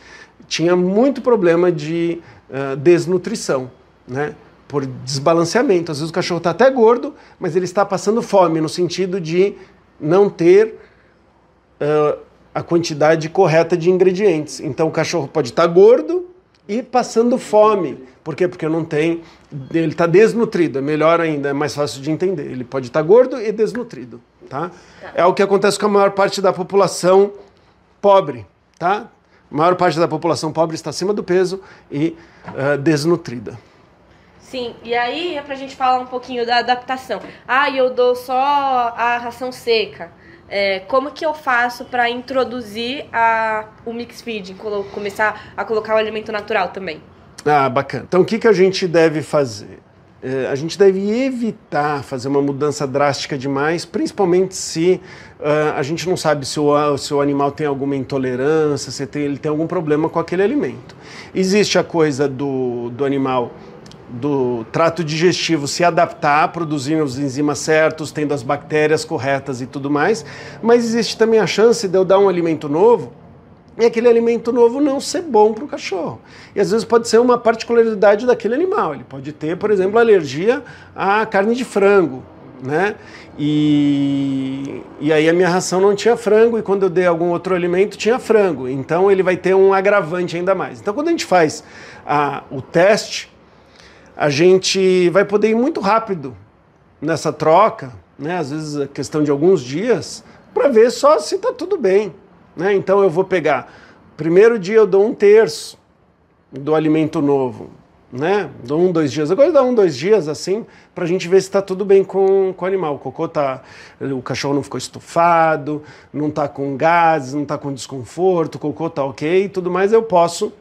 tinha muito problema de uh, desnutrição, né? por desbalanceamento. Às vezes o cachorro está até gordo, mas ele está passando fome, no sentido de não ter uh, a quantidade correta de ingredientes. Então o cachorro pode estar tá gordo e passando fome. Por quê? Porque não tem. Ele está desnutrido, é melhor ainda, é mais fácil de entender. Ele pode estar tá gordo e desnutrido. Tá? É o que acontece com a maior parte da população pobre. Tá? A maior parte da população pobre está acima do peso e uh, desnutrida. Sim, e aí é pra gente falar um pouquinho da adaptação. Ah, eu dou só a ração seca. É, como que eu faço para introduzir a, o mix feed, começar a colocar o alimento natural também? Ah, bacana. Então, o que, que a gente deve fazer? É, a gente deve evitar fazer uma mudança drástica demais, principalmente se uh, a gente não sabe se o, se o animal tem alguma intolerância, se tem, ele tem algum problema com aquele alimento. Existe a coisa do, do animal do trato digestivo se adaptar, produzindo os enzimas certos, tendo as bactérias corretas e tudo mais, mas existe também a chance de eu dar um alimento novo e aquele alimento novo não ser bom para o cachorro. E às vezes pode ser uma particularidade daquele animal. Ele pode ter, por exemplo, alergia à carne de frango, né? E, e aí a minha ração não tinha frango e quando eu dei algum outro alimento tinha frango. Então ele vai ter um agravante ainda mais. Então quando a gente faz a, o teste, a gente vai poder ir muito rápido nessa troca, né? às vezes a questão de alguns dias, para ver só se está tudo bem. Né? Então eu vou pegar, primeiro dia eu dou um terço do alimento novo, né? Dou um, dois dias. Agora dá um, dois dias assim, para a gente ver se está tudo bem com, com o animal. O cocô tá. O cachorro não ficou estufado, não está com gases, não está com desconforto, o cocô tá ok e tudo mais. Eu posso,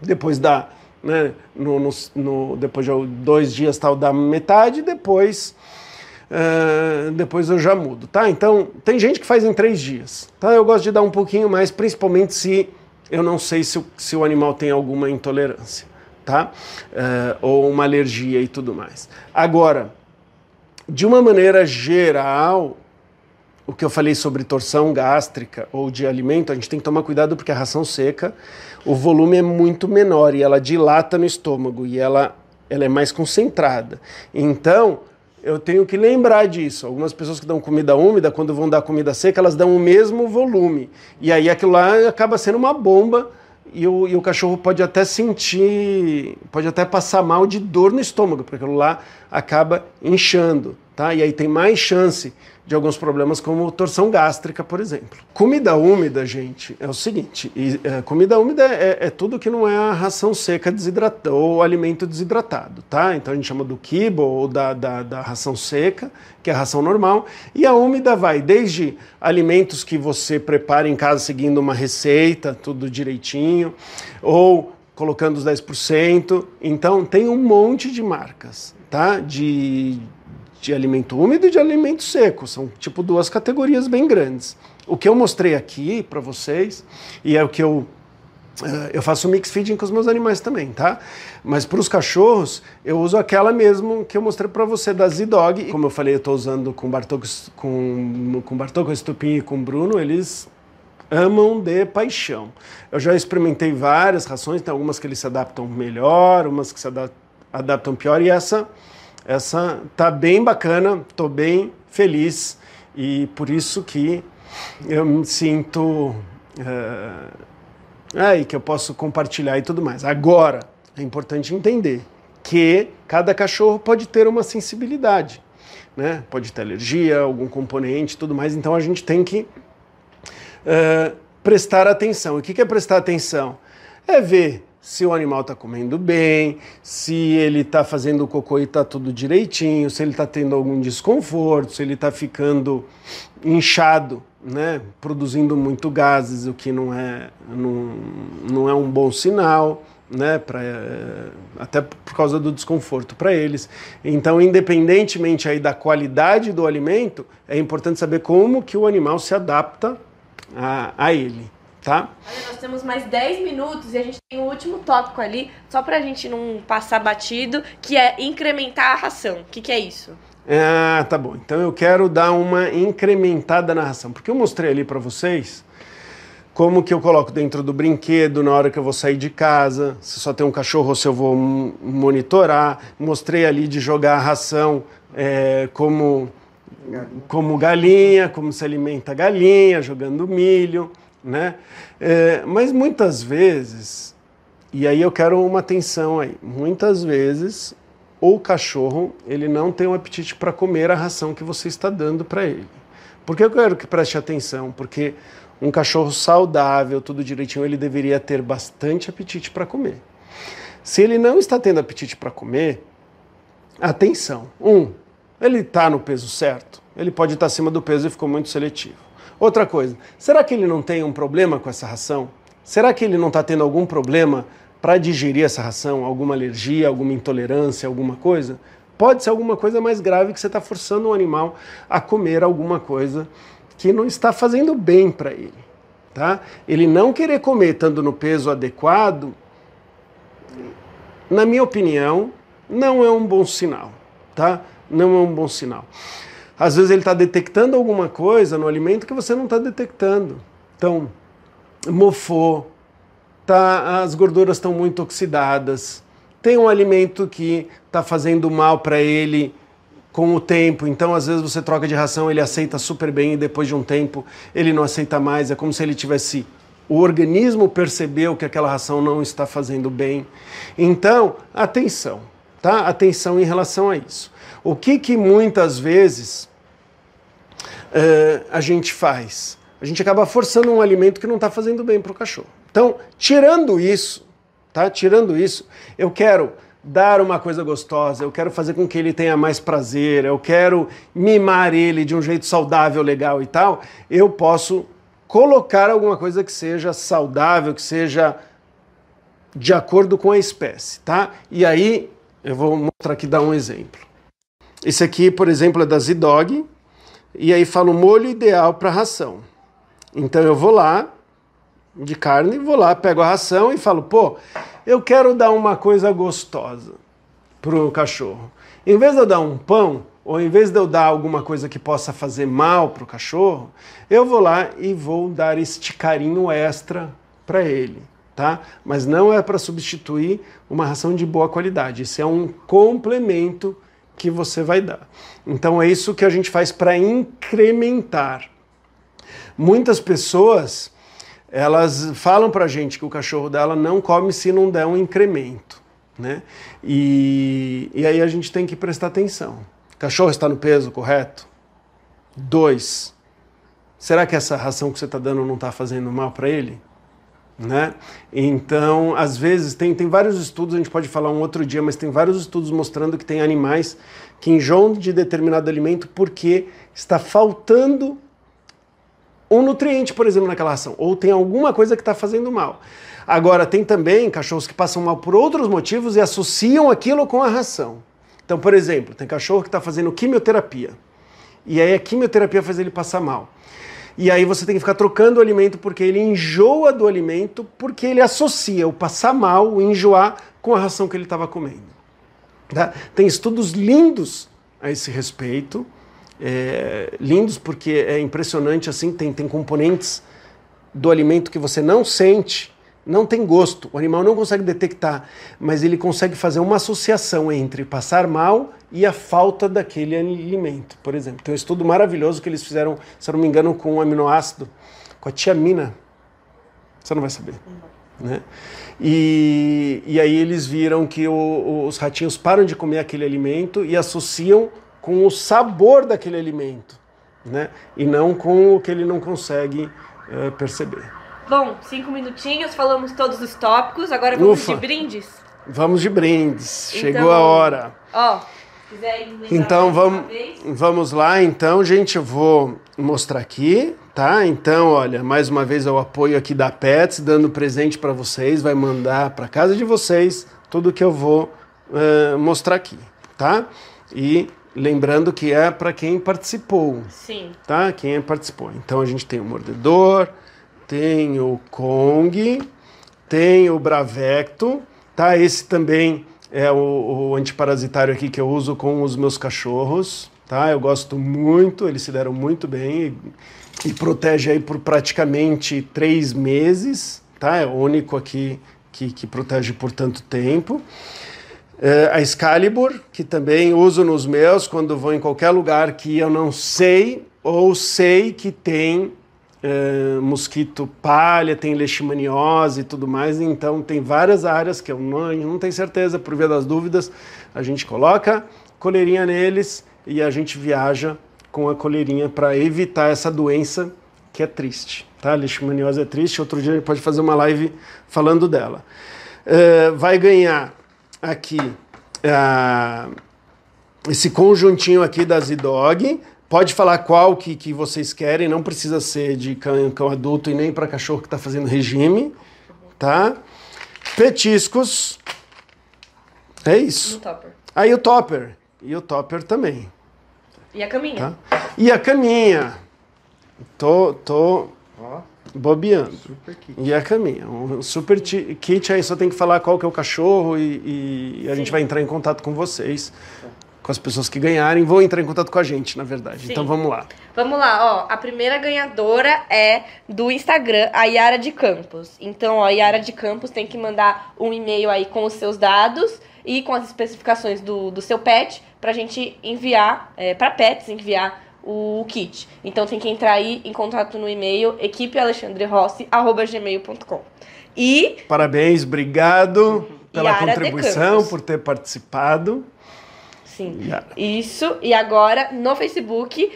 depois da né? No, no, no, depois de dois dias tal da metade, depois uh, depois eu já mudo, tá? Então tem gente que faz em três dias, tá? Eu gosto de dar um pouquinho mais, principalmente se eu não sei se, se o animal tem alguma intolerância, tá? Uh, ou uma alergia e tudo mais. Agora, de uma maneira geral, o que eu falei sobre torção gástrica ou de alimento, a gente tem que tomar cuidado porque a ração seca, o volume é muito menor e ela dilata no estômago e ela, ela é mais concentrada. Então, eu tenho que lembrar disso. Algumas pessoas que dão comida úmida, quando vão dar comida seca, elas dão o mesmo volume. E aí aquilo lá acaba sendo uma bomba e o, e o cachorro pode até sentir, pode até passar mal de dor no estômago, porque aquilo lá acaba inchando, tá? E aí tem mais chance de alguns problemas como torção gástrica, por exemplo. Comida úmida, gente, é o seguinte: e, é, comida úmida é, é, tudo que não é a ração seca desidratada ou alimento desidratado, tá? Então a gente chama do kibo ou da, da, da ração seca, que é a ração normal, e a úmida vai desde alimentos que você prepara em casa seguindo uma receita, tudo direitinho, ou colocando os 10%. Então tem um monte de marcas, tá? De de alimento úmido e de alimento seco. São tipo duas categorias bem grandes. O que eu mostrei aqui para vocês, e é o que eu Uh, eu faço mix feeding com os meus animais também, tá? Mas para os cachorros, eu uso aquela mesmo que eu mostrei para você da Z-Dog. Como eu falei, eu estou usando com Bartô, com, com Bartô, com Estupim e com Bruno, eles amam de paixão. Eu já experimentei várias rações, tem algumas que eles se adaptam melhor, umas que se adaptam pior, e essa essa tá bem bacana, tô bem feliz e por isso que eu me sinto uh, aí que eu posso compartilhar e tudo mais. Agora é importante entender que cada cachorro pode ter uma sensibilidade, né? Pode ter alergia, algum componente, tudo mais. Então a gente tem que uh, prestar atenção. O que é prestar atenção? É ver se o animal está comendo bem, se ele está fazendo o cocô e está tudo direitinho, se ele está tendo algum desconforto, se ele está ficando inchado, né, produzindo muito gases, o que não é, não, não é um bom sinal. Né, pra, eh, até por causa do desconforto para eles. Então, independentemente aí da qualidade do alimento, é importante saber como que o animal se adapta a, a ele tá? Olha, nós temos mais 10 minutos e a gente tem o um último tópico ali, só pra gente não passar batido, que é incrementar a ração. O que, que é isso? Ah, tá bom. Então eu quero dar uma incrementada na ração, porque eu mostrei ali para vocês como que eu coloco dentro do brinquedo na hora que eu vou sair de casa, se só tem um cachorro ou se eu vou monitorar. Mostrei ali de jogar a ração é, como, como galinha, como se alimenta galinha, jogando milho né? É, mas muitas vezes, E aí eu quero uma atenção aí. Muitas vezes o cachorro ele não tem um apetite para comer a ração que você está dando para ele. Por que eu quero que preste atenção? Porque um cachorro saudável, tudo direitinho, ele deveria ter bastante apetite para comer. Se ele não está tendo apetite para comer, atenção. Um, ele está no peso certo. Ele pode estar acima do peso e ficou muito seletivo. Outra coisa, será que ele não tem um problema com essa ração? Será que ele não está tendo algum problema para digerir essa ração? Alguma alergia, alguma intolerância, alguma coisa? Pode ser alguma coisa mais grave que você está forçando o animal a comer alguma coisa que não está fazendo bem para ele. Tá? Ele não querer comer estando no peso adequado, na minha opinião, não é um bom sinal. Tá? Não é um bom sinal. Às vezes ele está detectando alguma coisa no alimento que você não está detectando. Então, mofou, tá, as gorduras estão muito oxidadas, tem um alimento que está fazendo mal para ele com o tempo, então às vezes você troca de ração, ele aceita super bem e depois de um tempo ele não aceita mais, é como se ele tivesse o organismo percebeu que aquela ração não está fazendo bem. Então, atenção, tá? Atenção em relação a isso. O que que muitas vezes uh, a gente faz? A gente acaba forçando um alimento que não está fazendo bem para o cachorro. Então, tirando isso, tá? Tirando isso, eu quero dar uma coisa gostosa, eu quero fazer com que ele tenha mais prazer, eu quero mimar ele de um jeito saudável, legal e tal, eu posso colocar alguma coisa que seja saudável, que seja de acordo com a espécie, tá? E aí eu vou mostrar aqui dar um exemplo. Esse aqui, por exemplo, é da Z-Dog, e aí fala o molho ideal para ração. Então eu vou lá, de carne, vou lá, pego a ração e falo, pô, eu quero dar uma coisa gostosa pro cachorro. Em vez de eu dar um pão, ou em vez de eu dar alguma coisa que possa fazer mal pro cachorro, eu vou lá e vou dar este carinho extra para ele, tá? Mas não é para substituir uma ração de boa qualidade. Isso é um complemento que você vai dar. Então é isso que a gente faz para incrementar. Muitas pessoas elas falam para a gente que o cachorro dela não come se não der um incremento, né? E, e aí a gente tem que prestar atenção. O cachorro está no peso correto? Dois. Será que essa ração que você está dando não está fazendo mal para ele? Né? Então, às vezes, tem, tem vários estudos, a gente pode falar um outro dia, mas tem vários estudos mostrando que tem animais que enjoam de determinado alimento porque está faltando um nutriente, por exemplo, naquela ração, ou tem alguma coisa que está fazendo mal. Agora, tem também cachorros que passam mal por outros motivos e associam aquilo com a ração. Então, por exemplo, tem cachorro que está fazendo quimioterapia. E aí a quimioterapia faz ele passar mal. E aí você tem que ficar trocando o alimento porque ele enjoa do alimento, porque ele associa o passar mal, o enjoar, com a ração que ele estava comendo. Tá? Tem estudos lindos a esse respeito, é, lindos porque é impressionante assim, tem, tem componentes do alimento que você não sente, não tem gosto, o animal não consegue detectar, mas ele consegue fazer uma associação entre passar mal e a falta daquele alimento, por exemplo. Tem um estudo maravilhoso que eles fizeram, se eu não me engano, com um aminoácido, com a tiamina. Você não vai saber. Né? E, e aí eles viram que o, os ratinhos param de comer aquele alimento e associam com o sabor daquele alimento, né? E não com o que ele não consegue é, perceber. Bom, cinco minutinhos, falamos todos os tópicos, agora vamos Ufa. de brindes? Vamos de brindes, então, chegou a hora. Ó, então vamos, vamos lá, então, gente, eu vou mostrar aqui, tá? Então, olha, mais uma vez é o apoio aqui da Pets, dando presente para vocês, vai mandar para casa de vocês tudo que eu vou uh, mostrar aqui, tá? E lembrando que é para quem participou, Sim. tá? Quem participou. Então a gente tem o mordedor, tem o Kong, tem o Bravecto, tá? Esse também é o, o, antiparasitário aqui que eu uso com os meus cachorros, tá? Eu gosto muito, eles se deram muito bem e, e protege aí por praticamente três meses, tá? É o único aqui que, que protege por tanto tempo. É, a Excalibur, que também uso nos meus quando vou em qualquer lugar que eu não sei ou sei que tem é, mosquito palha, tem leishmaniose e tudo mais, então tem várias áreas que eu não, eu não tenho certeza, por via das dúvidas, a gente coloca coleirinha neles e a gente viaja com a coleirinha para evitar essa doença que é triste, tá? Leishmaniose é triste, outro dia a gente pode fazer uma live falando dela. É, vai ganhar aqui uh, esse conjuntinho aqui da Z-Dog, Pode falar qual que, que vocês querem, não precisa ser de cão, cão adulto e nem para cachorro que está fazendo regime, tá? Petiscos. É isso. E o topper. Aí o topper. E o topper também. E a caminha. Tá? E a caminha. Tô, tô bobeando. Super kit. E a caminha. Um super kit aí só tem que falar qual que é o cachorro e, e a gente Sim. vai entrar em contato com vocês. Com as pessoas que ganharem, vão entrar em contato com a gente, na verdade. Sim. Então vamos lá. Vamos lá, ó. A primeira ganhadora é do Instagram, a Yara de Campos. Então, ó, a Yara de Campos tem que mandar um e-mail aí com os seus dados e com as especificações do, do seu pet pra gente enviar, é, pra pets enviar o kit. Então tem que entrar aí em contato no e-mail equipealexandrerossi.gmail.com. E Parabéns, obrigado pela Yara contribuição, por ter participado. Sim. Isso, e agora no Facebook,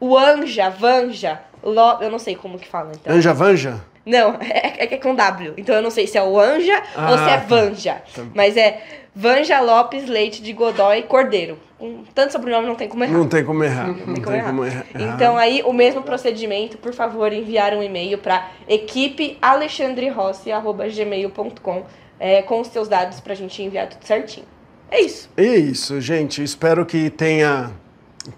o Anja, Vanja, Lo- eu não sei como que fala, então. Anja Vanja? Não, [laughs] é, é, é com W. Então eu não sei se é o Anja Ah, ou se é tá. Vanja. Tá. Mas é Vanja Lopes Leite de Godoy Cordeiro. Um, tanto sobrenome não tem como errar. Não tem como errar. Não Não tem tem como errar. Então aí o mesmo procedimento, por favor, enviar um e-mail para equipealexandrerossi@gmail.com é, com os seus dados pra gente enviar tudo certinho. É isso. É isso, gente. Espero que tenha,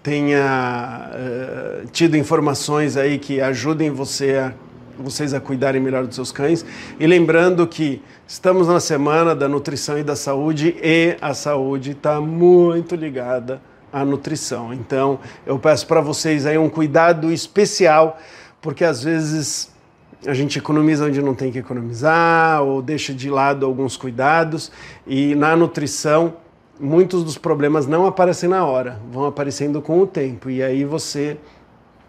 tenha eh, tido informações aí que ajudem você a, vocês a cuidarem melhor dos seus cães. E lembrando que estamos na semana da nutrição e da saúde e a saúde está muito ligada à nutrição. Então, eu peço para vocês aí um cuidado especial, porque às vezes a gente economiza onde não tem que economizar ou deixa de lado alguns cuidados e na nutrição muitos dos problemas não aparecem na hora, vão aparecendo com o tempo e aí você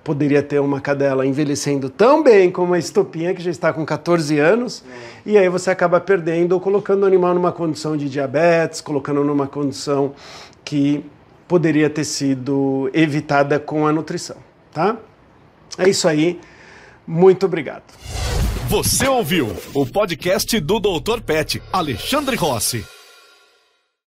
poderia ter uma cadela envelhecendo tão bem como a estopinha que já está com 14 anos e aí você acaba perdendo ou colocando o animal numa condição de diabetes, colocando numa condição que poderia ter sido evitada com a nutrição, tá? É isso aí. Muito obrigado. Você ouviu o podcast do Dr. Pet, Alexandre Rossi.